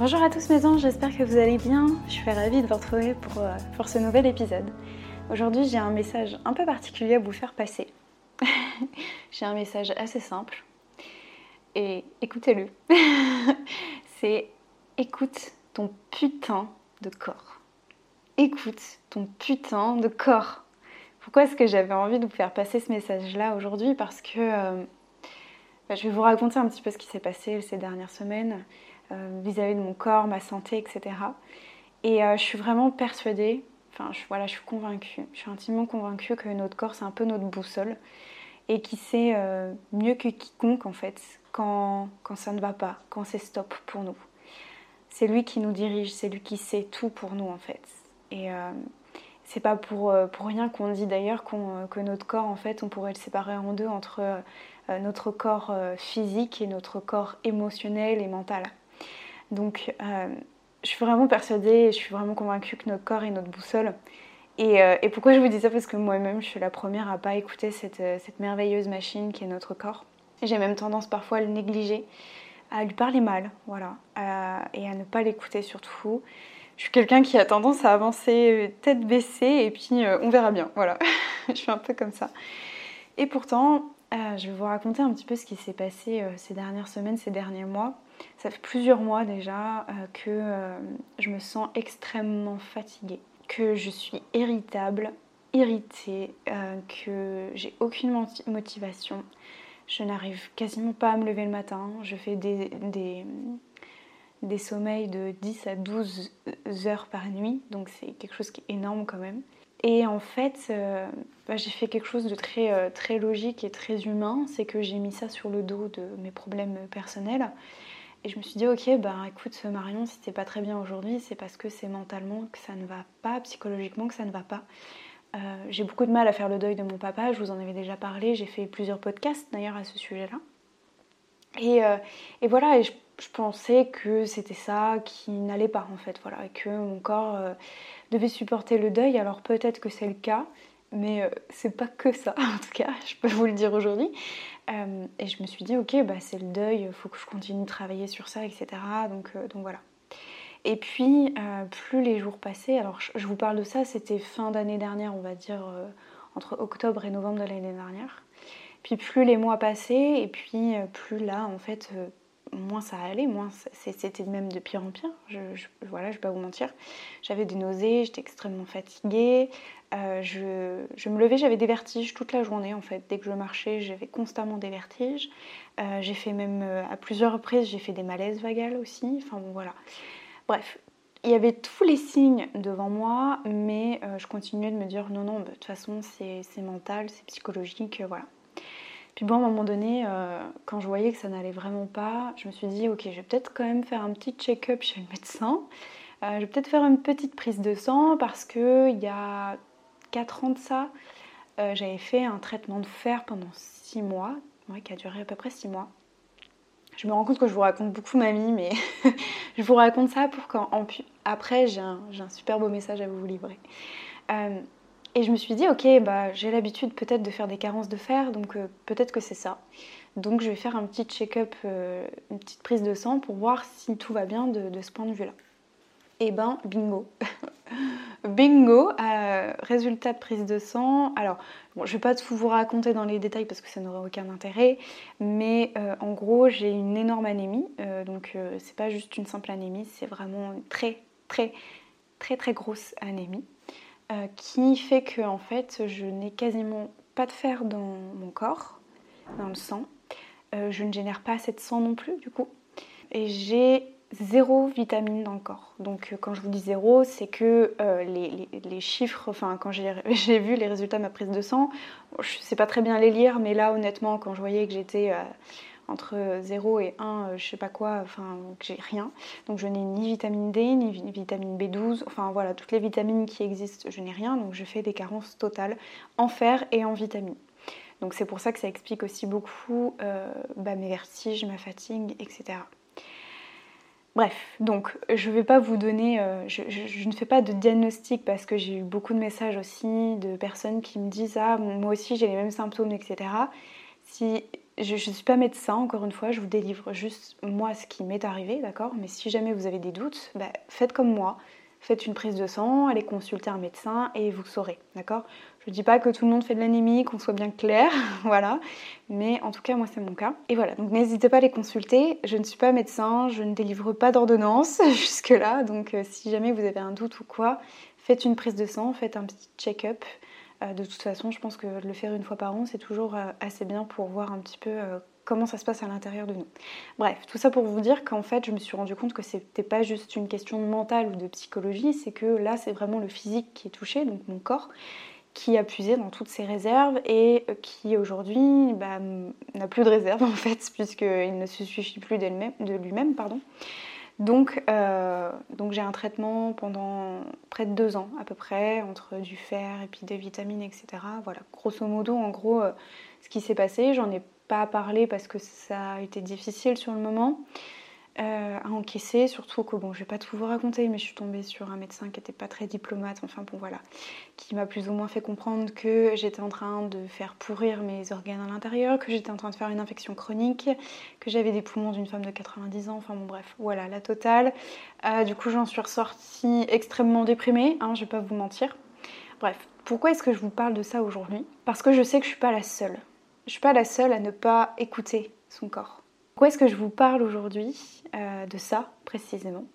Bonjour à tous mes anges, j'espère que vous allez bien. Je suis ravie de vous retrouver pour, euh, ce nouvel épisode. Aujourd'hui j'ai un message un peu particulier à vous faire passer. j'ai un message assez simple et écoutez-le. C'est écoute ton putain de corps. Écoute ton putain de corps. Pourquoi est-ce que j'avais envie de vous faire passer ce message-là aujourd'hui? Parce que euh, bah, je vais vous raconter un petit peu ce qui s'est passé ces dernières semaines euh, vis-à-vis de mon corps, ma santé, etc. Et euh, je suis vraiment persuadée, enfin je, voilà, je suis convaincue, je suis intimement convaincue que notre corps c'est un peu notre boussole et qui sait mieux que quiconque en fait quand, quand ça ne va pas, quand c'est stop pour nous. C'est lui qui nous dirige, c'est lui qui sait tout pour nous en fait. Et c'est pas pour, euh, pour rien qu'on dit d'ailleurs euh, que notre corps, en fait, on pourrait le séparer en deux entre euh, notre corps physique et notre corps émotionnel et mental. Donc, je suis vraiment persuadée, je suis vraiment convaincue que notre corps est notre boussole. Et, et pourquoi je vous dis ça? Parce que moi-même, je suis la première à pas écouter cette, cette merveilleuse machine qui est notre corps. J'ai même tendance parfois à le négliger, à lui parler mal, voilà, et à ne pas l'écouter surtout je suis quelqu'un qui a tendance à avancer euh, tête baissée et puis euh, on verra bien. Voilà, je suis un peu comme ça. Et pourtant, euh, je vais vous raconter un petit peu ce qui s'est passé ces dernières semaines, ces derniers mois. Ça fait plusieurs mois déjà que je me sens extrêmement fatiguée, que je suis irritable, irritée, que j'ai aucune motivation. Je n'arrive quasiment pas à me lever le matin. Je fais des sommeils de 10 à 12 heures par nuit, donc c'est quelque chose qui est énorme quand même. Et en fait, euh, bah, j'ai fait quelque chose de très, euh, très logique et très humain, c'est que j'ai mis ça sur le dos de mes problèmes personnels. Et je me suis dit, ok, bah écoute Marion, si t'es pas très bien aujourd'hui, c'est parce que c'est mentalement que ça ne va pas, psychologiquement que ça ne va pas. Euh, j'ai beaucoup de mal à faire le deuil de mon papa, je vous en avais déjà parlé, j'ai fait plusieurs podcasts d'ailleurs à ce sujet-là. Et, et, voilà, et je je pensais que c'était ça qui n'allait pas en fait, voilà, et que mon corps euh, devait supporter le deuil. Alors peut-être que c'est le cas, mais euh, c'est pas que ça en tout cas, je peux vous le dire aujourd'hui. Euh, et je me suis dit, ok, bah c'est le deuil, il faut que je continue de travailler sur ça, etc. Donc, donc voilà. Et puis, plus les jours passaient, alors je vous parle de ça, c'était fin d'année dernière, on va dire entre octobre et novembre de l'année dernière. Puis plus les mois passaient, et puis plus là, en fait, moins ça allait, moins c'était même de pire en pire. Je, je, voilà, je vais pas vous mentir. J'avais des nausées, j'étais extrêmement fatiguée. Euh, je, me levais, j'avais des vertiges toute la journée en fait. Dès que je marchais, j'avais constamment des vertiges. Euh, j'ai fait même euh, à plusieurs reprises, j'ai fait des malaises vagales aussi. Enfin bon, voilà. Bref, il y avait tous les signes devant moi, mais je continuais de me dire non, non, de toute façon, c'est mental, c'est psychologique, voilà. Puis bon, à un moment donné, euh, quand je voyais que ça n'allait vraiment pas, je me suis dit, ok, je vais peut-être quand même faire un petit check-up chez le médecin. Euh, je vais peut-être faire une petite prise de sang parce qu'il y a 4 ans de ça, euh, j'avais fait un traitement de fer pendant 6 mois, qui a duré à peu près 6 mois. Je me rends compte que je vous raconte beaucoup ma vie, mais je vous raconte ça pour qu'après j'ai un, super beau message à vous livrer. Et je me suis dit, ok, bah, j'ai l'habitude peut-être de faire des carences de fer, donc euh, peut-être que c'est ça. Donc je vais faire un petit check-up, euh, une petite prise de sang pour voir si tout va bien de, ce point de vue-là. Et eh ben, bingo Bingo euh, Résultat de prise de sang. Alors, bon, je vais pas tout vous raconter dans les détails parce que ça n'aurait aucun intérêt, mais en gros, j'ai une énorme anémie. donc, c'est pas juste une simple anémie, c'est vraiment une très, très, très, très grosse anémie. Euh, qui fait que en fait je n'ai quasiment pas de fer dans mon corps, dans le sang. Euh, je ne génère pas assez de sang non plus du coup. Et j'ai zéro vitamine dans le corps. Donc euh, quand je vous dis zéro, c'est que les, chiffres, enfin quand j'ai vu les résultats de ma prise de sang, je ne sais pas très bien les lire, mais là honnêtement quand je voyais que j'étais entre 0 et 1, je sais pas quoi, enfin, j'ai rien. Donc je n'ai ni vitamine D, ni vitamine B12, enfin voilà, toutes les vitamines qui existent, je n'ai rien. Donc je fais des carences totales en fer et en vitamines. Donc c'est pour ça que ça explique aussi beaucoup bah, mes vertiges, ma fatigue, etc. Bref, donc je ne vais pas vous donner, euh, je, ne fais pas de diagnostic parce que j'ai eu beaucoup de messages aussi de personnes qui me disent ah moi aussi j'ai les mêmes symptômes etc. Si je ne suis pas médecin encore une fois, je vous délivre juste moi ce qui m'est arrivé, d'accord? Mais si jamais vous avez des doutes, bah, faites comme moi, faites une prise de sang, allez consulter un médecin et vous saurez, d'accord? Je ne dis pas que tout le monde fait de l'anémie, qu'on soit bien clair, voilà, mais en tout cas moi c'est mon cas. Et voilà, donc n'hésitez pas à les consulter, je ne suis pas médecin, je ne délivre pas d'ordonnance jusque-là, donc euh, si jamais vous avez un doute ou quoi, faites une prise de sang, faites un petit check-up. Euh, de toute façon, je pense que le faire une fois par an, c'est toujours euh, assez bien pour voir un petit peu comment ça se passe à l'intérieur de nous. Bref, tout ça pour vous dire qu'en fait, je me suis rendu compte que c'était pas juste une question de mental ou de psychologie, c'est que là, c'est vraiment le physique qui est touché, donc mon corps, qui a puisé dans toutes ses réserves et qui aujourd'hui bah, n'a plus de réserve en fait, puisqu'il ne se suffit plus de lui-même. Euh, donc j'ai un traitement pendant près de deux ans à peu près, entre du fer et puis des vitamines, etc. Voilà, grosso modo, en gros, euh, ce qui s'est passé, j'en ai pas parler parce que ça a été difficile sur le moment euh, à encaisser, surtout que bon, je vais pas tout vous raconter, mais je suis tombée sur un médecin qui était pas très diplomate, enfin bon voilà, qui m'a plus ou moins fait comprendre que j'étais en train de faire pourrir mes organes à l'intérieur, que j'étais en train de faire une infection chronique, que j'avais des poumons d'une femme de 90 ans, enfin bon bref, voilà la totale. Euh, du coup j'en suis ressortie extrêmement déprimée, hein, je vais pas vous mentir. Bref, pourquoi est-ce que je vous parle de ça aujourd'hui? Parce que je sais que je suis pas la seule je suis pas la seule à ne pas écouter son corps. Pourquoi est-ce que je vous parle aujourd'hui euh, de ça précisément?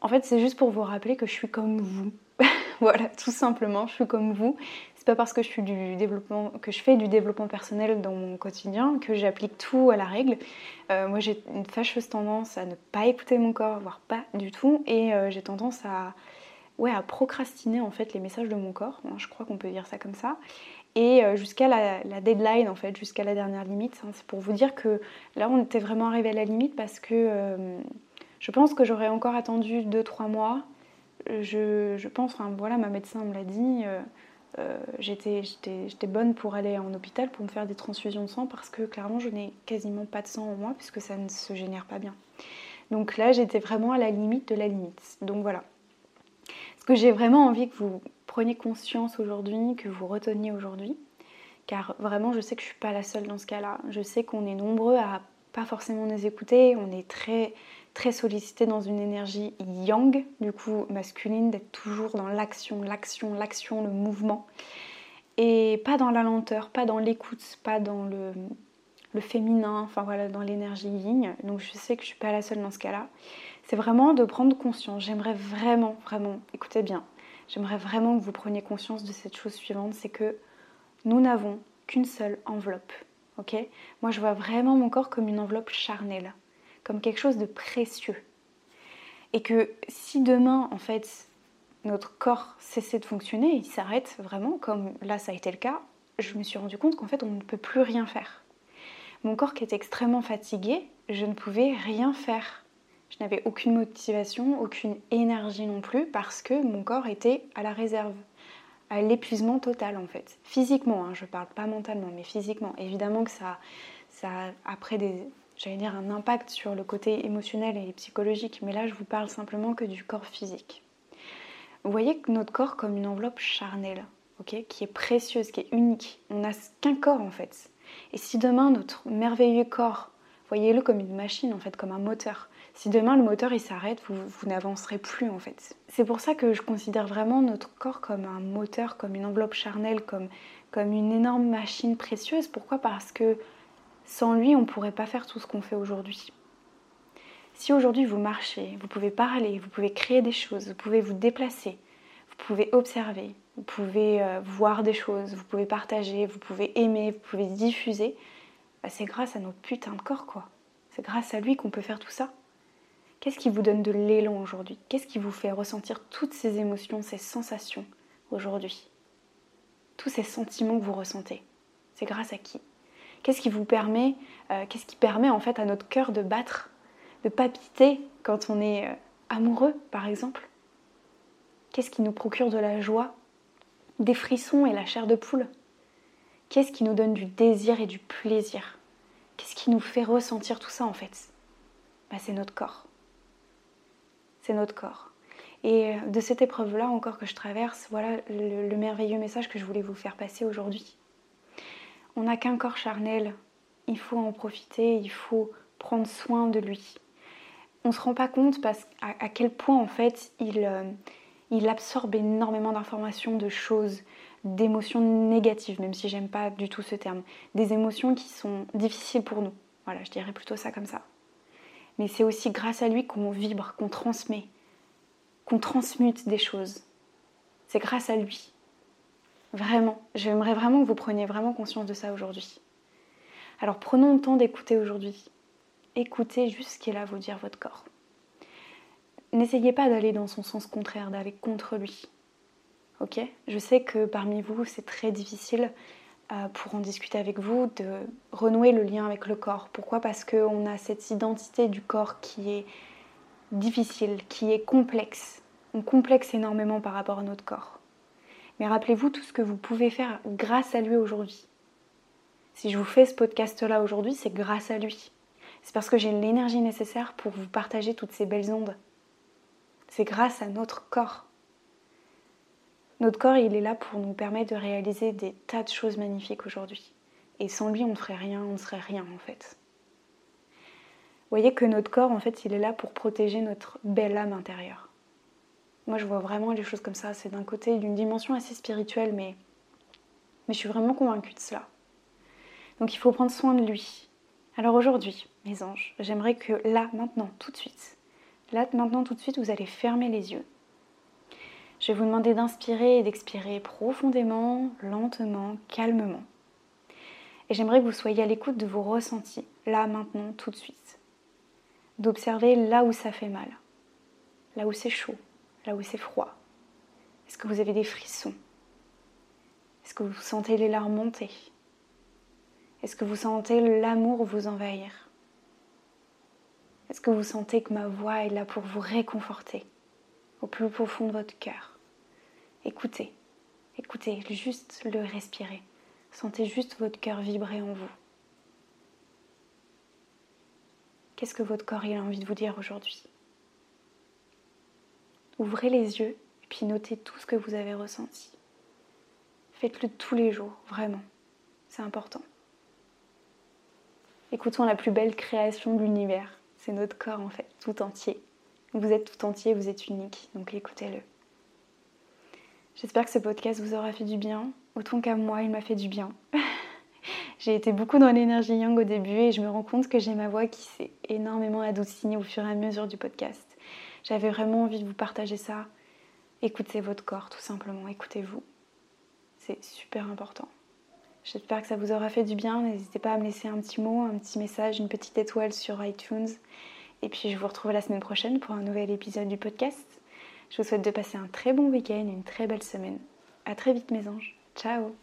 En fait, c'est juste pour vous rappeler que je suis comme vous. voilà, tout simplement, je suis comme vous. C'est pas parce que je, fais du développement personnel dans mon quotidien que j'applique tout à la règle. Euh, moi, j'ai une fâcheuse tendance à ne pas écouter mon corps, voire pas du tout, et euh, j'ai tendance à, ouais, à procrastiner en fait les messages de mon corps. je crois qu'on peut dire ça comme ça et euh, jusqu'à la, deadline en fait, jusqu'à la dernière limite. Hein. C'est pour vous dire que là on était vraiment arrivé à la limite parce que euh, je pense que j'aurais encore attendu 2-3 mois. Je, pense, enfin voilà, ma médecin me l'a dit, euh, j'étais bonne pour aller en hôpital pour me faire des transfusions de sang parce que clairement je n'ai quasiment pas de sang en moi puisque ça ne se génère pas bien. Donc là j'étais vraiment à la limite de la limite. Donc voilà. Que j'ai vraiment envie que vous preniez conscience aujourd'hui, que vous reteniez aujourd'hui. Car vraiment, je sais que je ne suis pas la seule dans ce cas-là. Je sais qu'on est nombreux à pas forcément nous écouter. On est très, très sollicité dans une énergie yang, du coup masculine, d'être toujours dans l'action, l'action, l'action, le mouvement. Et pas dans la lenteur, pas dans l'écoute, pas dans le, le féminin, enfin voilà, dans l'énergie yin. Donc je sais que je suis pas la seule dans ce cas-là. C'est vraiment de prendre conscience. J'aimerais vraiment, vraiment, écoutez bien, j'aimerais vraiment que vous preniez conscience de cette chose suivante, c'est que nous n'avons qu'une seule enveloppe. Ok? Moi, je vois vraiment mon corps comme une enveloppe charnelle, comme quelque chose de précieux. Et que si demain, en fait, notre corps cessait de fonctionner, il s'arrête vraiment, comme là ça a été le cas, je me suis rendu compte qu'en fait on ne peut plus rien faire. Mon corps qui est extrêmement fatigué, je ne pouvais rien faire. Je n'avais aucune motivation, aucune énergie non plus parce que mon corps était à la réserve, à l'épuisement total en fait. Physiquement, hein, je ne parle pas mentalement, mais physiquement. Évidemment que ça, ça a après des, j'allais dire un impact sur le côté émotionnel et psychologique, mais là je vous parle simplement que du corps physique. Vous voyez notre corps comme une enveloppe charnelle, qui est précieuse, qui est unique. On n'a qu'un corps en fait. Et si demain notre merveilleux corps, voyez-le comme une machine en fait, comme un moteur, si demain le moteur il s'arrête, vous, n'avancerez plus en fait. C'est pour ça que je considère vraiment notre corps comme un moteur, comme une enveloppe charnelle, comme, comme une énorme machine précieuse. Pourquoi? Parce que sans lui, on ne pourrait pas faire tout ce qu'on fait aujourd'hui. Si aujourd'hui vous marchez, vous pouvez parler, vous pouvez créer des choses, vous pouvez vous déplacer, vous pouvez observer, vous pouvez euh, voir des choses, vous pouvez partager, vous pouvez aimer, vous pouvez diffuser, bah, c'est grâce à notre putain de corps quoi. C'est grâce à lui qu'on peut faire tout ça. Qu'est-ce qui vous donne de l'élan aujourd'hui? Qu'est-ce qui vous fait ressentir toutes ces émotions, ces sensations aujourd'hui? Tous ces sentiments que vous ressentez, c'est grâce à qui? Qu'est-ce qui vous permet, euh, qu'est-ce qui permet en fait à notre cœur de battre, de palpiter quand on est euh, amoureux, par exemple? Qu'est-ce qui nous procure de la joie, des frissons et la chair de poule? Qu'est-ce qui nous donne du désir et du plaisir? Qu'est-ce qui nous fait ressentir tout ça en fait? Bah, C'est notre corps. C'est notre corps. Et de cette épreuve-là encore que je traverse, voilà le, merveilleux message que je voulais vous faire passer aujourd'hui. On n'a qu'un corps charnel, il faut en profiter, il faut prendre soin de lui. On ne se rend pas compte parce à, quel point en fait il, euh, il absorbe énormément d'informations, de choses, d'émotions négatives, même si j'aime pas du tout ce terme. Des émotions qui sont difficiles pour nous. Voilà, je dirais plutôt ça comme ça. Mais c'est aussi grâce à lui qu'on vibre, qu'on transmet, qu'on transmute des choses. C'est grâce à lui. Vraiment, j'aimerais vraiment que vous preniez vraiment conscience de ça aujourd'hui. Alors prenons le temps d'écouter aujourd'hui. Écoutez juste ce qu'il a à vous dire votre corps. N'essayez pas d'aller dans son sens contraire, d'aller contre lui. Ok? Je sais que parmi vous, c'est très difficile pour en discuter avec vous de renouer le lien avec le corps. Pourquoi? Parce qu'on a cette identité du corps qui est difficile, qui est complexe. On complexe énormément par rapport à notre corps. Mais rappelez-vous tout ce que vous pouvez faire grâce à lui aujourd'hui. Si je vous fais ce podcast-là aujourd'hui, c'est grâce à lui. C'est parce que j'ai l'énergie nécessaire pour vous partager toutes ces belles ondes. C'est grâce à notre corps. Notre corps, il est là pour nous permettre de réaliser des tas de choses magnifiques aujourd'hui. Et sans lui, on ne ferait rien, on ne serait rien en fait. Vous voyez que notre corps, en fait, il est là pour protéger notre belle âme intérieure. Moi, je vois vraiment les choses comme ça. C'est d'un côté d'une dimension assez spirituelle, mais, mais je suis vraiment convaincue de cela. Donc, il faut prendre soin de lui. Alors aujourd'hui, mes anges, j'aimerais que là, maintenant, tout de suite, là, maintenant, tout de suite, vous allez fermer les yeux. Je vais vous demander d'inspirer et d'expirer profondément, lentement, calmement. Et j'aimerais que vous soyez à l'écoute de vos ressentis, là, maintenant, tout de suite. D'observer là où ça fait mal, là où c'est chaud, là où c'est froid. Est-ce que vous avez des frissons? Est-ce que vous sentez les larmes monter? Est-ce que vous sentez l'amour vous envahir? Est-ce que vous sentez que ma voix est là pour vous réconforter au plus profond de votre cœur? Écoutez, écoutez, juste le respirer. Sentez juste votre cœur vibrer en vous. Qu'est-ce que votre corps a envie de vous dire aujourd'hui? Ouvrez les yeux et puis notez tout ce que vous avez ressenti. Faites-le tous les jours, vraiment. C'est important. Écoutons la plus belle création de l'univers. C'est notre corps en fait, tout entier. Vous êtes tout entier, vous êtes unique, donc écoutez-le. J'espère que ce podcast vous aura fait du bien, autant qu'à moi, il m'a fait du bien. j'ai été beaucoup dans l'énergie yang au début et je me rends compte que j'ai ma voix qui s'est énormément adoucie au fur et à mesure du podcast. J'avais vraiment envie de vous partager ça. Écoutez votre corps, tout simplement. Écoutez-vous. C'est super important. J'espère que ça vous aura fait du bien. N'hésitez pas à me laisser un petit mot, un petit message, une petite étoile sur iTunes. Et puis je vous retrouve la semaine prochaine pour un nouvel épisode du podcast. Je vous souhaite de passer un très bon week-end, une très belle semaine. À très vite mes anges. Ciao